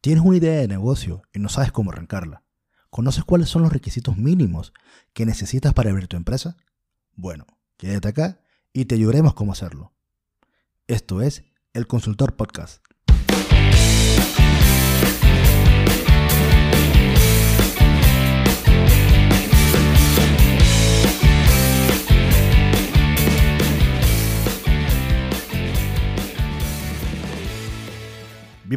Tienes una idea de negocio y no sabes cómo arrancarla. ¿Conoces cuáles son los requisitos mínimos que necesitas para abrir tu empresa? Bueno, quédate acá y te ayudaremos cómo hacerlo. Esto es El Consultor Podcast.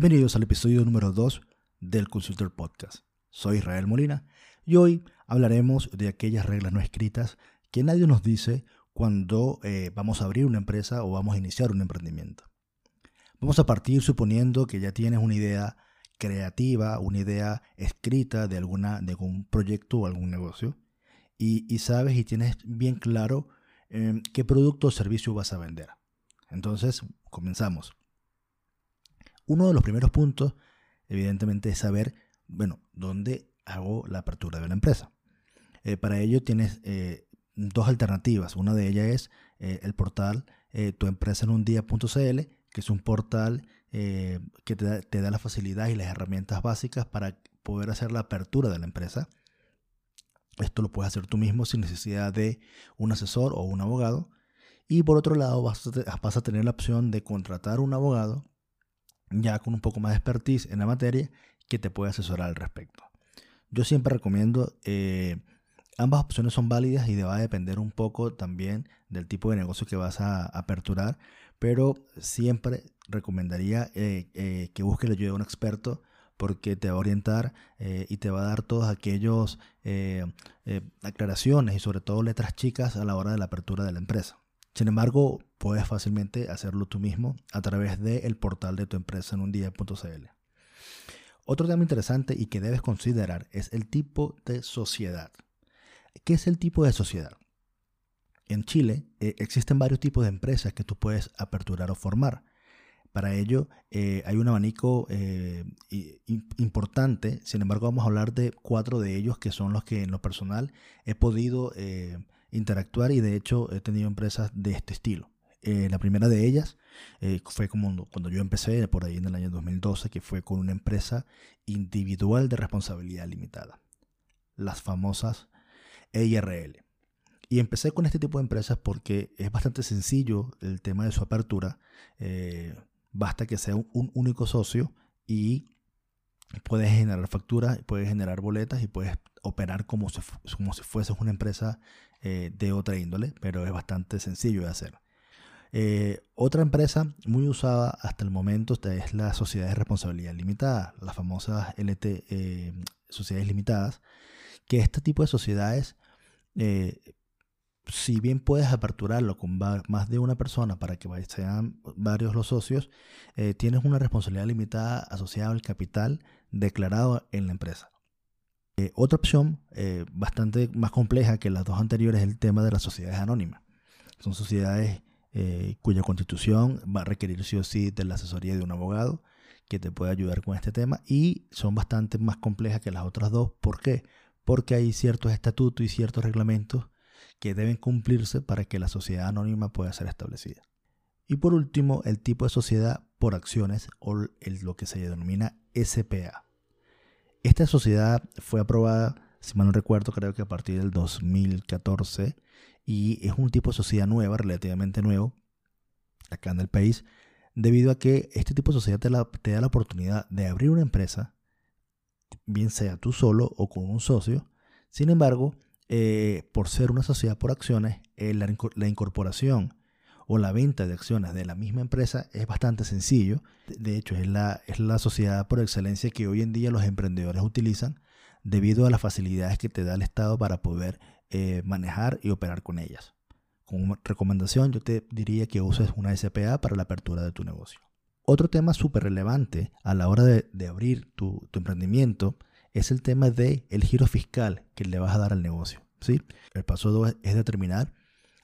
Bienvenidos al episodio número 2 del Consultor Podcast. Soy Israel Molina y hoy hablaremos de aquellas reglas no escritas que nadie nos dice cuando eh, vamos a abrir una empresa o vamos a iniciar un emprendimiento. Vamos a partir suponiendo que ya tienes una idea creativa, una idea escrita de, alguna, de algún proyecto o algún negocio y, sabes y tienes bien claro em, qué producto o servicio vas a vender. Entonces, comenzamos. Uno de los primeros puntos, evidentemente, es saber, bueno, dónde hago la apertura de la empresa. Eh, para ello tienes eh, dos alternativas. Una de ellas es eh, el portal tu empresa en un día.cl, que es un portal que te da, te da la facilidad y las herramientas básicas para poder hacer la apertura de la empresa. Esto lo puedes hacer tú mismo sin necesidad de un asesor o un abogado. Y por otro lado, vas a, vas a tener la opción de contratar un abogado ya con un poco más de expertise en la materia que te puede asesorar al respecto. Yo siempre recomiendo, eh, ambas opciones son válidas y va a depender un poco también del tipo de negocio que vas a aperturar, pero siempre recomendaría eh, eh, que busques la ayuda de un experto porque te va a orientar y te va a dar todas aquellas aclaraciones y sobre todo letras chicas a la hora de la apertura de la empresa. Sin embargo, puedes fácilmente hacerlo tú mismo a través del portal de tu empresa en un día.cl. Otro tema interesante y que debes considerar es el tipo de sociedad. ¿Qué es el tipo de sociedad? En Chile eh, existen varios tipos de empresas que tú puedes aperturar o formar. Para ello eh, hay un abanico eh, importante, sin embargo vamos a hablar de cuatro de ellos que son los que en lo personal he podido interactuar y de hecho he tenido empresas de este estilo. Eh, la primera de ellas eh, fue como cuando yo empecé por ahí en el año 2012, que fue con una empresa individual de responsabilidad limitada, las famosas EIRL. Y empecé con este tipo de empresas porque es bastante sencillo el tema de su apertura. Eh, basta que sea un, único socio y puedes generar facturas, puedes generar boletas y puedes operar como si, como si fueses una empresa de otra índole, pero es bastante sencillo de hacer. Eh, otra empresa muy usada hasta el momento es la sociedad de responsabilidad limitada, las famosas LT, eh, sociedades limitadas, que este tipo de sociedades, si bien puedes aperturarlo con más de una persona para que sean varios los socios, tienes una responsabilidad limitada asociada al capital declarado en la empresa. Eh, otra opción eh, bastante más compleja que las dos anteriores es el tema de las sociedades anónimas. Son sociedades eh, cuya constitución va a requerir sí o sí de la asesoría de un abogado que te pueda ayudar con este tema y son bastante más complejas que las otras dos. ¿Por qué? Porque hay ciertos estatutos y ciertos reglamentos que deben cumplirse para que la sociedad anónima pueda ser establecida. Y por último, el tipo de sociedad por acciones o lo que se denomina SPA. Esta sociedad fue aprobada, si mal no recuerdo, creo que a partir del 2014 y es un tipo de sociedad nueva, relativamente nuevo, acá en el país, debido a que este tipo de sociedad te, da la oportunidad de abrir una empresa, bien sea tú solo o con un socio. Sin embargo, eh, por ser una sociedad por acciones, eh, la incorporación o la venta de acciones de la misma empresa es bastante sencillo. De hecho, es la, es la sociedad por excelencia que hoy en día los emprendedores utilizan debido a las facilidades que te da el Estado para poder eh, manejar y operar con ellas. Como recomendación, yo te diría que uses una SPA para la apertura de tu negocio. Otro tema súper relevante a la hora de, abrir tu, emprendimiento es el tema el giro fiscal que le vas a dar al negocio. ¿sí? El paso 2 es determinar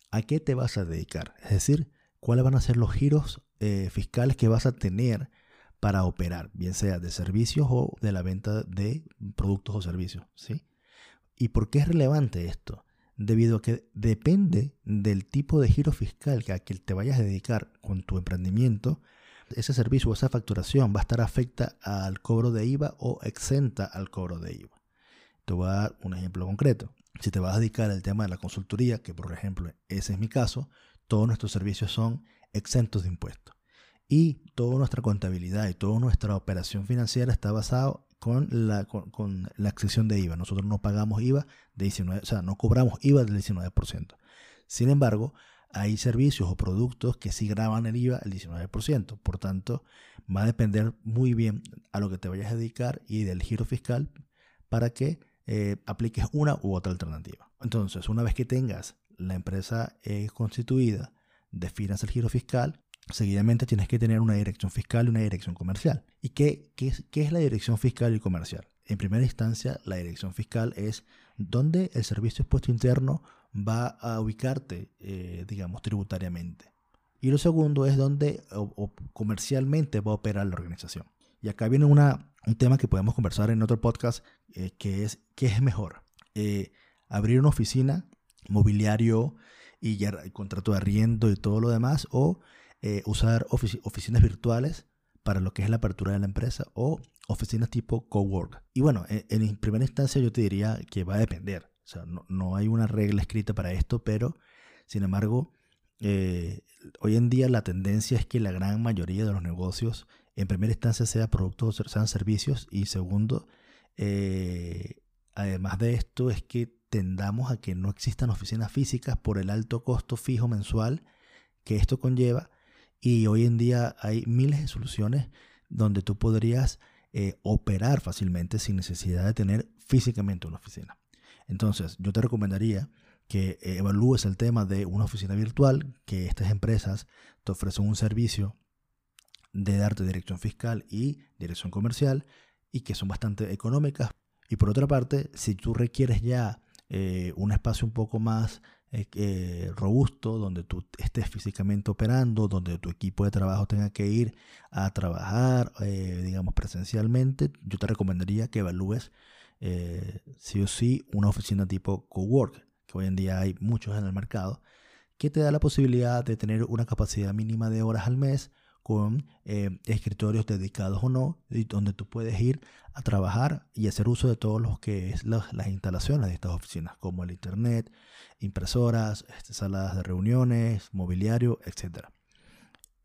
a qué te vas a dedicar. Es decir, cuáles van a ser los giros eh, fiscales que vas a tener para operar, bien sea de servicios o de la venta de productos o servicios. ¿sí? ¿Y por qué es relevante esto? Debido a que depende del tipo de giro fiscal que a que te vayas a dedicar con tu emprendimiento, ese servicio o esa facturación va a estar afecta al cobro de IVA o exenta al cobro de IVA. Te voy a dar un ejemplo concreto. Si te vas a dedicar al tema de la consultoría, que por ejemplo ese es mi caso, todos nuestros servicios son exentos de impuestos. Y toda nuestra contabilidad y toda nuestra operación financiera está basado con la, con, la exención de IVA. Nosotros no pagamos IVA de 19, o sea, no cobramos IVA del 19%. Sin embargo, hay servicios o productos que sí graban el IVA el 19%. Por tanto, va a depender muy bien a lo que te vayas a dedicar y del giro fiscal para que eh, apliques una u otra alternativa. Entonces, una vez que tengas la empresa eh, constituida, definas el giro fiscal, seguidamente tienes que tener una dirección fiscal y una dirección comercial. ¿Y qué, qué, qué es la dirección fiscal y comercial? En primera instancia, la dirección fiscal es donde el servicio expuesto interno va a ubicarte, eh, digamos, tributariamente. Y lo segundo es donde comercialmente va a operar la organización. Y acá viene una, un tema que podemos conversar en otro podcast, eh, que es, ¿qué es mejor? Eh, abrir una oficina, mobiliario y contrato de arriendo y todo lo demás, o usar oficinas virtuales para lo que es la apertura de la empresa o oficinas tipo cowork. Y bueno, en, en primera instancia yo te diría que va a depender. O sea, no, hay una regla escrita para esto, pero sin embargo, eh, hoy en día la tendencia es que la gran mayoría de los negocios, en primera instancia, sea productos o sean servicios, y segundo, eh, además de esto, es que tendamos a que no existan oficinas físicas por el alto costo fijo mensual que esto conlleva. Y hoy en día hay miles de soluciones donde tú podrías eh, operar fácilmente sin necesidad de tener físicamente una oficina. Entonces, yo te recomendaría que eh, evalúes el tema de una oficina virtual, que estas empresas te ofrecen un servicio de darte dirección fiscal y dirección comercial y que son bastante económicas. Y por otra parte, si tú requieres ya eh, un espacio un poco más eh, robusto, donde tú estés físicamente operando, donde tu equipo de trabajo tenga que ir a trabajar, digamos, presencialmente, yo te recomendaría que evalúes eh, sí o sí una oficina tipo cowork, que hoy en día hay muchos en el mercado, que te da la posibilidad de tener una capacidad mínima de horas al mes con eh, escritorios dedicados o no, donde tú puedes ir a trabajar y hacer uso de todos los que es las, instalaciones de estas oficinas, como el internet, impresoras, este, salas de reuniones, mobiliario, etc.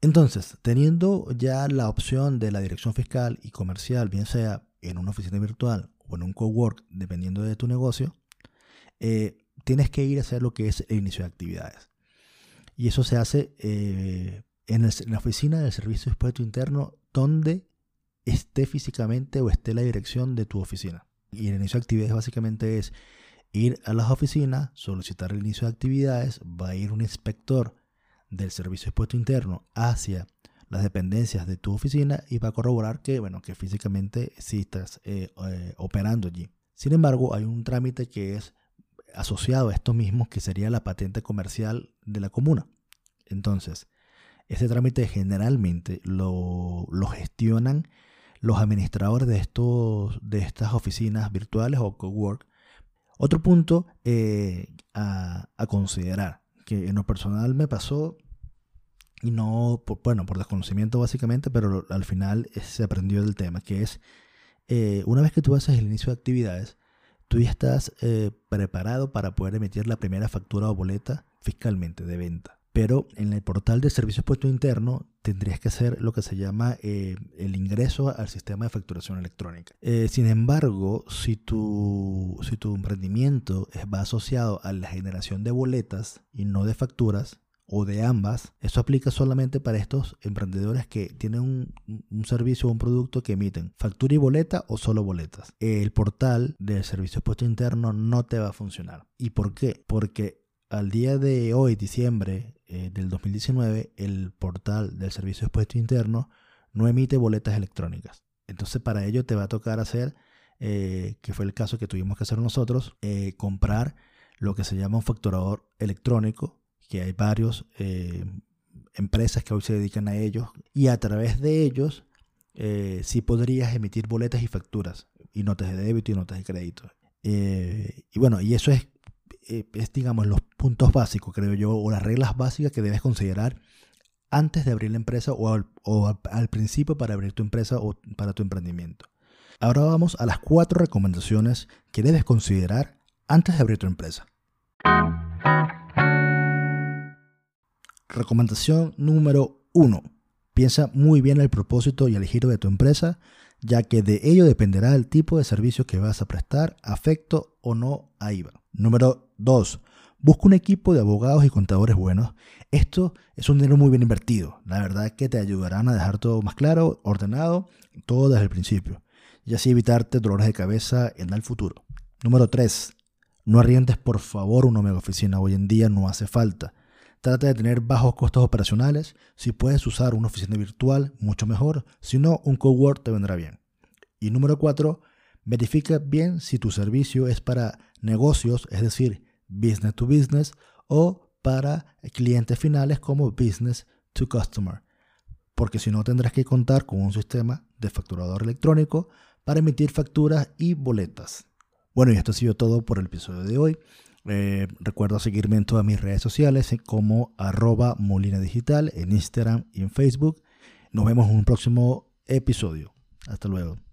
Entonces, teniendo ya la opción de la dirección fiscal y comercial, bien sea en una oficina virtual o en un cowork, dependiendo de tu negocio, eh, tienes que ir a hacer lo que es el inicio de actividades. Y eso se hace eh, en, la oficina del servicio de expuesto interno donde esté físicamente o esté la dirección de tu oficina. Y el inicio de actividades básicamente es ir a las oficinas, solicitar el inicio de actividades, va a ir un inspector del servicio de expuesto interno hacia las dependencias de tu oficina y va a corroborar que, bueno, que físicamente sí estás eh, eh, operando allí. Sin embargo, hay un trámite que es asociado a esto mismo, que sería la patente comercial de la comuna. Entonces, ese trámite generalmente lo, gestionan los administradores de, estos, de estas oficinas virtuales o cowork. Otro punto eh, a, considerar, que en lo personal me pasó y no, bueno, por desconocimiento básicamente, pero al final se aprendió del tema, que es, eh, una vez que tú haces el inicio de actividades, tú ya estás eh, preparado para poder emitir la primera factura o boleta fiscalmente de venta. Pero en el portal de servicios puesto interno tendrías que hacer lo que se llama eh, el ingreso al sistema de facturación electrónica. sin embargo, si tu, si tu emprendimiento va asociado a la generación de boletas y no de facturas, o de ambas, eso aplica solamente para estos emprendedores que tienen un, servicio o un producto que emiten factura y boleta o solo boletas. El portal del servicio expuesto interno no te va a funcionar. ¿Y por qué? Porque al día de hoy, diciembre eh, del 2019, el portal del servicio expuesto interno no emite boletas electrónicas. Entonces para ello te va a tocar hacer, eh, que fue el caso que tuvimos que hacer nosotros, eh, comprar lo que se llama un facturador electrónico que hay varios empresas que hoy se dedican a ellos y a través de ellos eh, sí podrías emitir boletas y facturas y notas de débito y notas de crédito. Y bueno, y eso es, es, digamos, los puntos básicos, creo yo, o las reglas básicas que debes considerar antes de abrir la empresa o al, principio para abrir tu empresa o para tu emprendimiento. Ahora vamos a las cuatro recomendaciones que debes considerar antes de abrir tu empresa. Recomendación número 1. Piensa muy bien el propósito y el giro de tu empresa, ya que de ello dependerá el tipo de servicio que vas a prestar, afecto o no a IVA. Número 2. Busca un equipo de abogados y contadores buenos. Esto es un dinero muy bien invertido. La verdad que te ayudarán a dejar todo más claro, ordenado, todo desde el principio. Y así evitarte dolores de cabeza en el futuro. Número 3. No arrientes por favor una mega oficina. Hoy en día no hace falta. Trata de tener bajos costos operacionales. Si puedes usar una oficina virtual, mucho mejor. Si no, un cowork te vendrá bien. Y número 4. Verifica bien si tu servicio es para negocios, es decir, business to business, o para clientes finales como business to customer. Porque si no tendrás que contar con un sistema de facturador electrónico para emitir facturas y boletas. Bueno, y esto ha sido todo por el episodio de hoy. Eh, recuerda seguirme en todas mis redes sociales eh, como arroba molina digital en Instagram y en Facebook. Nos vemos en un próximo episodio. Hasta luego.